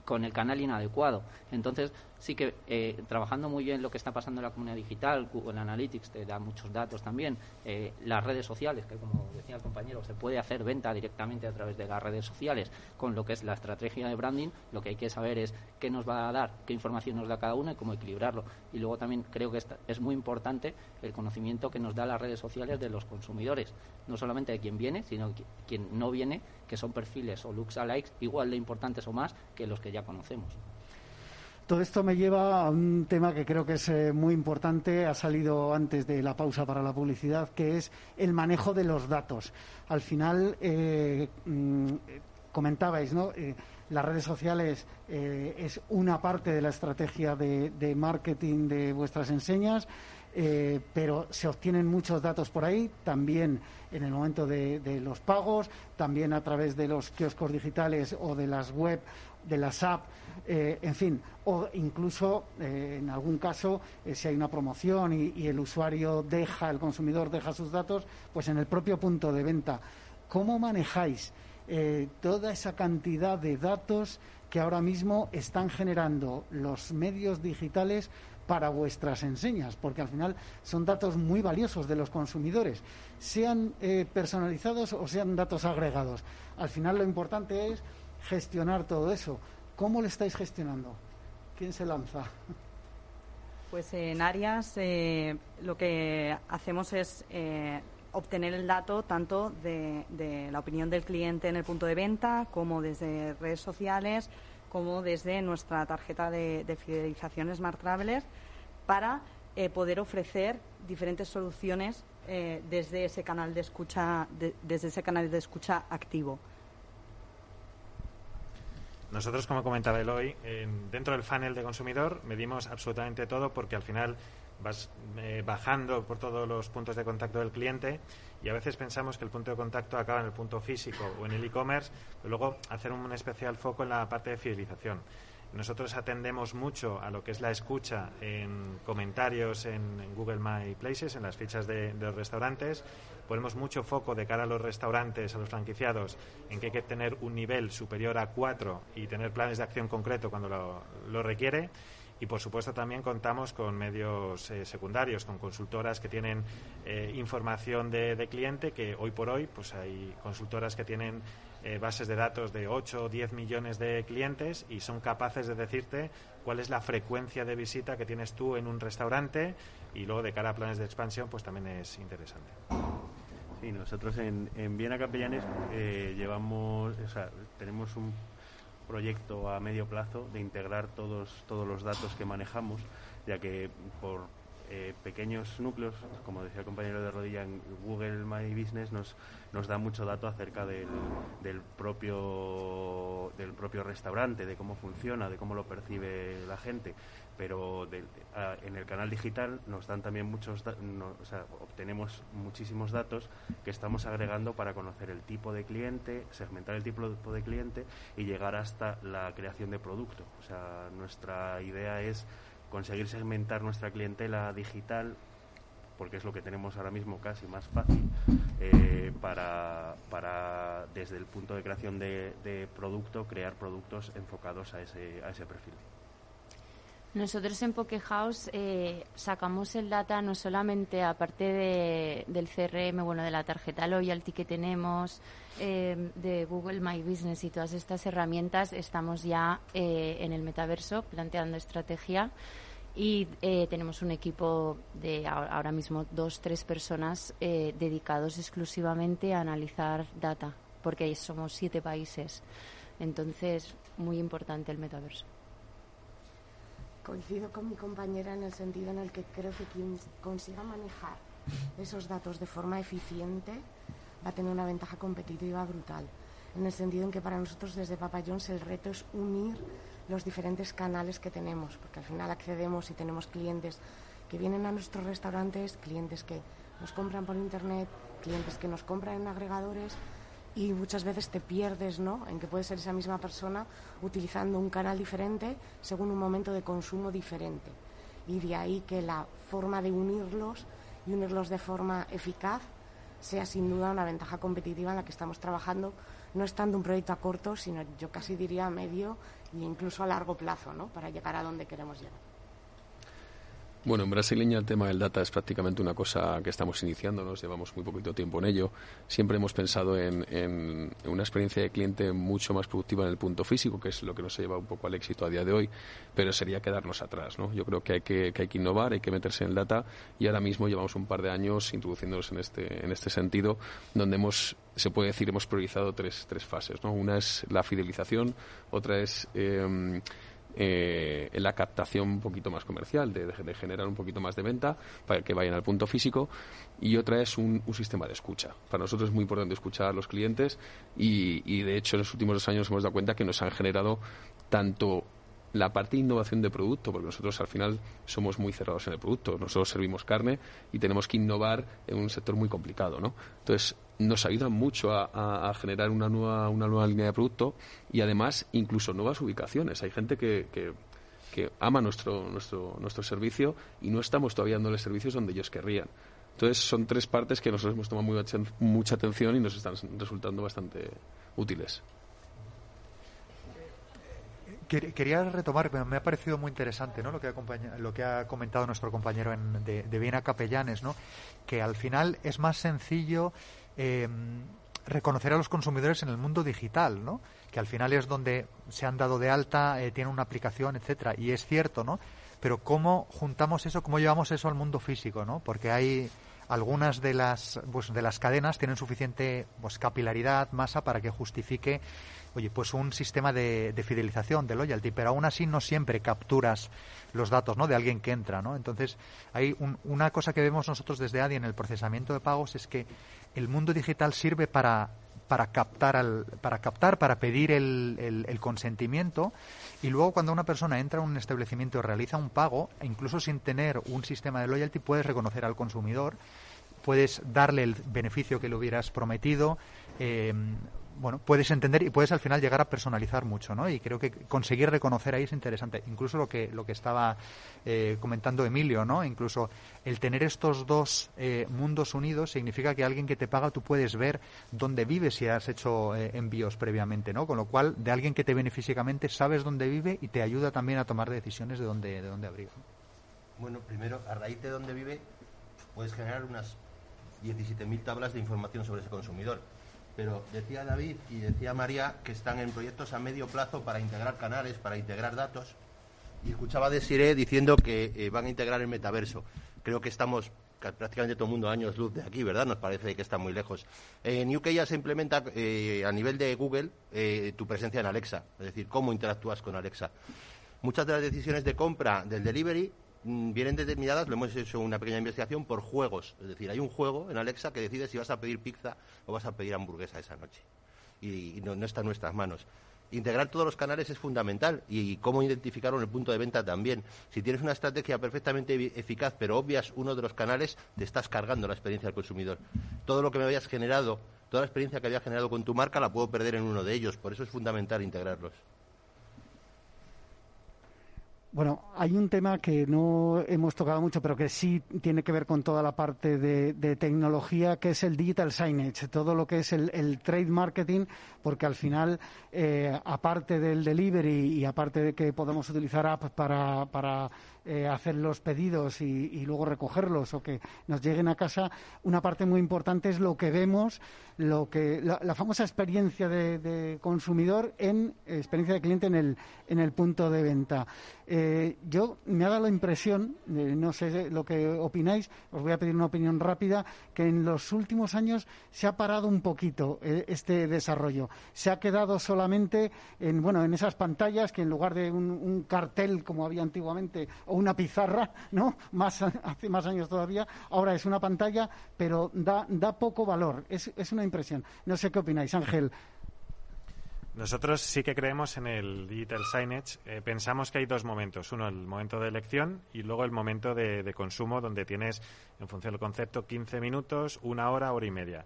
con el canal inadecuado. Entonces, sí que eh, trabajando muy bien lo que está pasando en la comunidad digital, Google Analytics te da muchos datos también, eh, las redes sociales, que como decía el compañero, se puede hacer venta directamente a través de las redes sociales con lo que es la estrategia de branding, lo que hay que saber es qué nos va a dar, qué información nos da cada uno y cómo equilibrarlo. Y luego también creo que es muy importante el conocimiento que nos da las redes sociales de los consumidores, no solamente de quien viene, sino de quien no viene que son perfiles o looks likes igual de importantes o más que los que ya conocemos. Todo esto me lleva a un tema que creo que es eh, muy importante, ha salido antes de la pausa para la publicidad, que es el manejo de los datos. Al final, eh, mm, comentabais, ¿no? Eh, las redes sociales es una parte de la estrategia de marketing de vuestras enseñas. Eh, pero se obtienen muchos datos por ahí, también en el momento de, los pagos, también a través de los kioscos digitales o de las web, de las apps, eh, en fin, o incluso eh, en algún caso, si hay una promoción y, el usuario deja, el consumidor deja sus datos, pues en el propio punto de venta. ¿Cómo manejáis toda esa cantidad de datos que ahora mismo están generando los medios digitales para vuestras enseñas, porque al final son datos muy valiosos de los consumidores, sean eh, personalizados o sean datos agregados. Al final lo importante es gestionar todo eso. ¿Cómo lo estáis gestionando? ¿Quién se lanza? Pues en Arias eh, lo que hacemos es eh, obtener el dato tanto de, la opinión del cliente en el punto de venta como desde redes sociales como desde nuestra tarjeta de, fidelización Smart Traveler para eh, poder ofrecer diferentes soluciones desde ese canal de escucha desde ese canal de escucha activo. Nosotros, como comentaba Eloy, dentro del funnel de consumidor medimos absolutamente todo porque al final vas eh, bajando por todos los puntos de contacto del cliente y a veces pensamos que el punto de contacto acaba en el punto físico o en el e-commerce, pero luego hacer un especial foco en la parte de fidelización. Nosotros atendemos mucho a lo que es la escucha en comentarios en, Google My Places, en las fichas de, los restaurantes. Ponemos mucho foco de cara a los restaurantes, a los franquiciados, en que hay que tener un nivel superior a cuatro y tener planes de acción concreto cuando lo, requiere. Y por supuesto también contamos con medios eh, secundarios, con consultoras que tienen eh, información de, cliente, que hoy por hoy pues hay consultoras que tienen eh, bases de datos de 8 o 10 millones de clientes y son capaces de decirte cuál es la frecuencia de visita que tienes tú en un restaurante y luego de cara a planes de expansión pues también es interesante. Sí, nosotros en, en Viena Capellanes eh, llevamos, tenemos un proyecto a medio plazo de integrar todos, todos los datos que manejamos, ya que por eh, pequeños núcleos, como decía el compañero de rodilla, en Google My Business nos, nos da mucho dato acerca del, del, propio, del propio restaurante, de cómo funciona, de cómo lo percibe la gente. Pero en el canal digital nos dan también muchos, o sea, obtenemos muchísimos datos que estamos agregando para conocer el tipo de cliente, segmentar el tipo de cliente y llegar hasta la creación de producto. O sea, nuestra idea es conseguir segmentar nuestra clientela digital porque es lo que tenemos ahora mismo casi más fácil eh, para, para, desde el punto de creación de, producto, crear productos enfocados a ese, a ese perfil. Nosotros en Pokehouse eh, sacamos el data no solamente aparte de, del CRM, bueno, de la tarjeta loyalty que tenemos, eh, de Google My Business y todas estas herramientas, estamos ya eh, en el metaverso planteando estrategia y eh, tenemos un equipo de ahora mismo dos, tres personas eh, dedicados exclusivamente a analizar data, porque somos siete países. Entonces, muy importante el metaverso. Coincido con mi compañera en el sentido en el que creo que quien consiga manejar esos datos de forma eficiente va a tener una ventaja competitiva brutal. En el sentido en que para nosotros desde Papa John's el reto es unir los diferentes canales que tenemos, porque al final accedemos y tenemos clientes que vienen a nuestros restaurantes, clientes que nos compran por internet, clientes que nos compran en agregadores y muchas veces te pierdes ¿no? en que puede ser esa misma persona utilizando un canal diferente según un momento de consumo diferente. Y de ahí que la forma de unirlos y unirlos de forma eficaz sea sin duda una ventaja competitiva en la que estamos trabajando, no estando un proyecto a corto, sino yo casi diría a medio e incluso a largo plazo, ¿no? Para llegar a donde queremos llegar. Bueno, en brasileña el tema del data es prácticamente una cosa que estamos iniciando, nos llevamos muy poquito tiempo en ello. Siempre hemos pensado en, una experiencia de cliente mucho más productiva en el punto físico, que es lo que nos ha llevado un poco al éxito a día de hoy, pero sería quedarnos atrás. ¿no? Yo creo que hay que, hay que innovar, hay que meterse en el data y ahora mismo llevamos un par de años introduciéndonos en este, en este sentido, donde hemos se puede decir hemos priorizado tres, tres fases. ¿no? Una es la fidelización, otra es eh, eh, la captación un poquito más comercial, de, generar un poquito más de venta para que vayan al punto físico. Y otra es un, sistema de escucha. Para nosotros es muy importante escuchar a los clientes y, y, de hecho, en los últimos dos años hemos dado cuenta que nos han generado tanto la parte de innovación de producto, porque nosotros al final somos muy cerrados en el producto. Nosotros servimos carne y tenemos que innovar en un sector muy complicado, ¿no? Entonces, nos ayuda mucho a, generar una nueva, una nueva línea de producto y además incluso nuevas ubicaciones. Hay gente que, que, ama nuestro, nuestro, nuestro servicio y no estamos todavía dándoles servicios donde ellos querrían. Entonces, son tres partes que nosotros hemos tomado mucha, atención y nos están resultando bastante útiles. Quería retomar, me ha parecido muy interesante ¿no? lo, que ha, lo que ha comentado nuestro compañero de, Viena Capellanes, ¿no? que al final es más sencillo eh, reconocer a los consumidores en el mundo digital, ¿no? Que al final es donde se han dado de alta, eh, tienen una aplicación, etcétera. Y es cierto, ¿no? Pero cómo juntamos eso, cómo llevamos eso al mundo físico, ¿no? Porque hay algunas de las pues, de las cadenas tienen suficiente pues capilaridad, masa para que justifique oye, pues un sistema de, fidelización, de loyalty, pero aún así no siempre capturas los datos ¿no? de alguien que entra. ¿no? Entonces, hay una cosa que vemos nosotros desde ADI en el procesamiento de pagos es que el mundo digital sirve para, para captar, al, para, captar para pedir el, el, consentimiento y luego cuando una persona entra a un establecimiento y realiza un pago, incluso sin tener un sistema de loyalty, puedes reconocer al consumidor, puedes darle el beneficio que le hubieras prometido. Eh, bueno, puedes entender y puedes al final llegar a personalizar mucho, ¿no? Y creo que conseguir reconocer ahí es interesante. Incluso lo que, lo que estaba eh, comentando Emilio, ¿no? Incluso el tener estos dos eh, mundos unidos significa que alguien que te paga tú puedes ver dónde vive si has hecho eh, envíos previamente, ¿no? Con lo cual, de alguien que te viene físicamente, sabes dónde vive y te ayuda también a tomar decisiones de dónde, de dónde abrir. Bueno, primero, a raíz de dónde vive, puedes generar unas 17.000 tablas de información sobre ese consumidor pero decía David y decía María que están en proyectos a medio plazo para integrar canales, para integrar datos. Y escuchaba de Siré diciendo que eh, van a integrar el metaverso. Creo que estamos prácticamente todo el mundo años luz de aquí, ¿verdad? Nos parece que está muy lejos. En UK ya se implementa eh, a nivel de Google eh, tu presencia en Alexa, es decir, cómo interactúas con Alexa. Muchas de las decisiones de compra del delivery vienen determinadas, lo hemos hecho una pequeña investigación, por juegos. Es decir, hay un juego en Alexa que decide si vas a pedir pizza o vas a pedir hamburguesa esa noche. Y, no, está en nuestras manos. Integrar todos los canales es fundamental y cómo identificarlo en el punto de venta también. Si tienes una estrategia perfectamente eficaz pero obvias uno de los canales, te estás cargando la experiencia del consumidor. Todo lo que me habías generado, toda la experiencia que había generado con tu marca la puedo perder en uno de ellos. Por eso es fundamental integrarlos. Bueno, hay un tema que no hemos tocado mucho, pero que sí tiene que ver con toda la parte de, tecnología, que es el digital signage, todo lo que es el, trade marketing, porque al final, eh, aparte del delivery y aparte de que podemos utilizar apps para, para eh, hacer los pedidos y, luego recogerlos o que nos lleguen a casa, una parte muy importante es lo que vemos, lo que la, famosa experiencia de, consumidor en experiencia de cliente en el, en el punto de venta. Eh, yo me ha dado la impresión, no sé lo que opináis, os voy a pedir una opinión rápida, que en los últimos años se ha parado un poquito eh, este desarrollo. Se ha quedado solamente en, bueno, en esas pantallas que en lugar de un cartel como había antiguamente una pizarra, ¿no? Más, hace más años todavía, ahora es una pantalla, pero da, da poco valor. Es, es una impresión. No sé qué opináis, Ángel. Nosotros sí que creemos en el digital signage. Eh, pensamos que hay dos momentos. Uno, el momento de elección y luego el momento de, consumo, donde tienes, en función del concepto, 15 minutos, una hora, hora y media.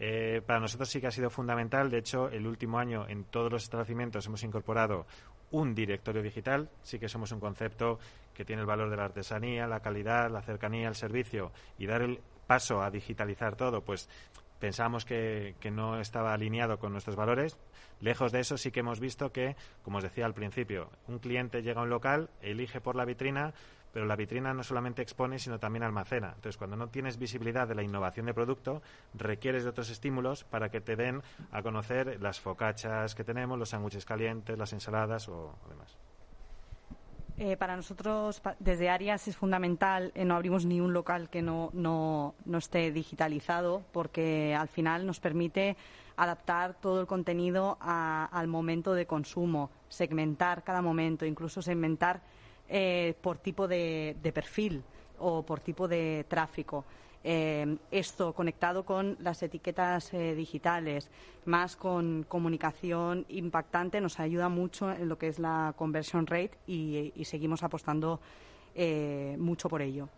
Eh, para nosotros sí que ha sido fundamental. De hecho, el último año en todos los establecimientos hemos incorporado un directorio digital. Sí que somos un concepto que tiene el valor de la artesanía, la calidad, la cercanía, el servicio y dar el paso a digitalizar todo, pues pensamos que, que, no estaba alineado con nuestros valores. Lejos de eso, sí que hemos visto que, como os decía al principio, un cliente llega a un local, elige por la vitrina, pero la vitrina no solamente expone, sino también almacena. Entonces, cuando no tienes visibilidad de la innovación de producto, requieres de otros estímulos para que te den a conocer las focachas que tenemos, los sándwiches calientes, las ensaladas o demás. Eh, para nosotros, desde Arias, es fundamental, eh, no abrimos ni un local que no, no, no, esté digitalizado, porque al final nos permite adaptar todo el contenido al momento de consumo, segmentar cada momento, incluso segmentar eh, por tipo de perfil o por tipo de tráfico. Eh, esto conectado con las etiquetas eh, digitales, más con comunicación impactante, nos ayuda mucho en lo que es la conversion rate y, seguimos apostando eh, mucho por ello.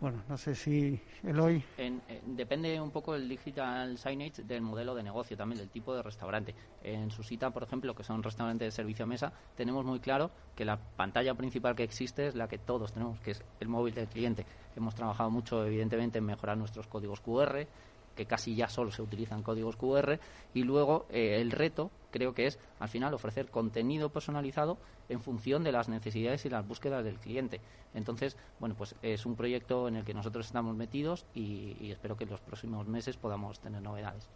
Bueno, no sé si Eloy. En, depende un poco el digital signage del modelo de negocio, también del tipo de restaurante. En su cita, por ejemplo, que son restaurantes de servicio a mesa, tenemos muy claro que la pantalla principal que existe es la que todos tenemos, que es el móvil del cliente. Hemos trabajado mucho, evidentemente, en mejorar nuestros códigos QR que casi ya solo se utilizan códigos QR, y luego eh, el reto creo que es al final ofrecer contenido personalizado en función de las necesidades y las búsquedas del cliente. Entonces, bueno, pues es un proyecto en el que nosotros estamos metidos y, y espero que en los próximos meses podamos tener novedades.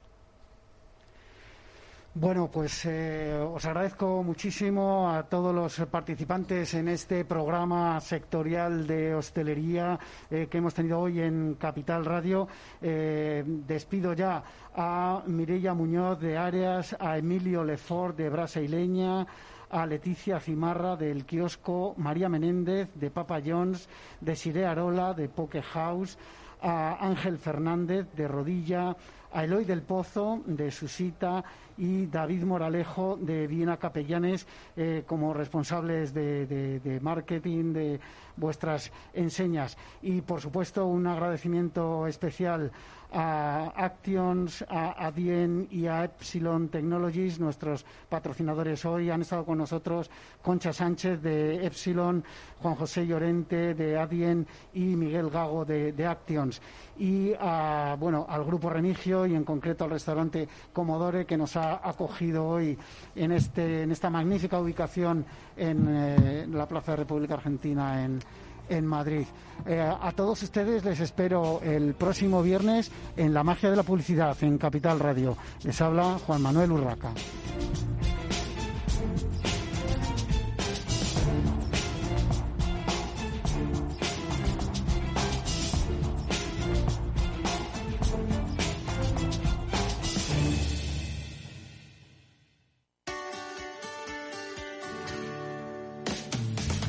Bueno, pues eh, os agradezco muchísimo a todos los participantes en este programa sectorial de hostelería eh, que hemos tenido hoy en Capital Radio. Eh, despido ya a Mireia Muñoz de Áreas, a Emilio Lefort de Brasaileña a Leticia Cimarra del kiosco, María Menéndez de Papa John's, de Sire Arola de Poke House, a Ángel Fernández de Rodilla, a Eloy del Pozo de Susita y David Moralejo de Viena Capellanes eh, como responsables de, de, de, marketing de vuestras enseñas. Y, por supuesto, un agradecimiento especial a Actions, a Adien y a Epsilon Technologies, nuestros patrocinadores hoy. Han estado con nosotros Concha Sánchez de Epsilon, Juan José Llorente de Adien y Miguel Gago de, Actions. Y bueno, al Grupo Remigio y en concreto al restaurante Comodore que nos ha acogido hoy en, este, en esta magnífica ubicación en eh, la Plaza de República Argentina en, en Madrid. Eh, a todos ustedes les espero el próximo viernes en La Magia de la Publicidad en Capital Radio. Les habla Juan Manuel Urraca.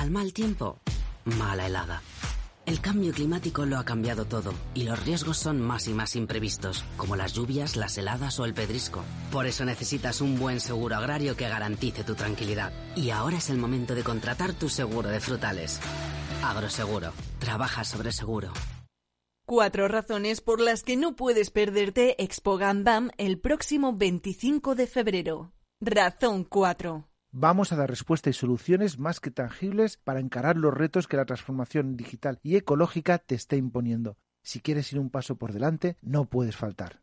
Al mal tiempo, mala helada. El cambio climático lo ha cambiado todo y los riesgos son más y más imprevistos, como las lluvias, las heladas o el pedrisco. Por eso necesitas un buen seguro agrario que garantice tu tranquilidad. Y ahora es el momento de contratar tu seguro de frutales. Agroseguro. Trabaja sobre seguro. Cuatro razones por las que no puedes perderte Expo Gandam el próximo 25 de febrero. Razón 4. Vamos a dar respuesta y soluciones más que tangibles para encarar los retos que la transformación digital y ecológica te está imponiendo. Si quieres ir un paso por delante, no puedes faltar.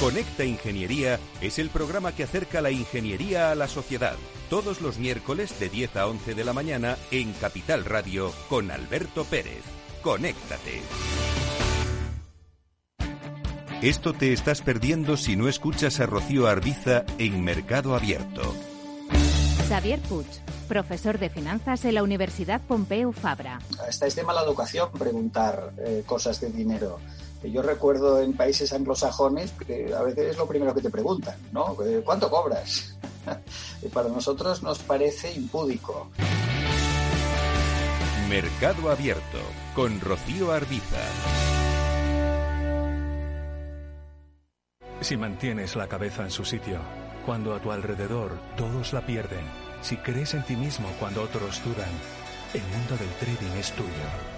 Conecta Ingeniería es el programa que acerca la ingeniería a la sociedad. Todos los miércoles de 10 a 11 de la mañana en Capital Radio con Alberto Pérez. Conéctate. Esto te estás perdiendo si no escuchas a Rocío Arbiza en Mercado Abierto. Xavier Puig, profesor de finanzas en la Universidad Pompeu Fabra. Hasta es de mala educación preguntar eh, cosas de dinero. Yo recuerdo en países anglosajones que a veces es lo primero que te preguntan, ¿no? Eh, ¿Cuánto cobras? y para nosotros nos parece impúdico. Mercado Abierto con Rocío Arbiza. Si mantienes la cabeza en su sitio, cuando a tu alrededor todos la pierden, si crees en ti mismo cuando otros dudan, el mundo del trading es tuyo.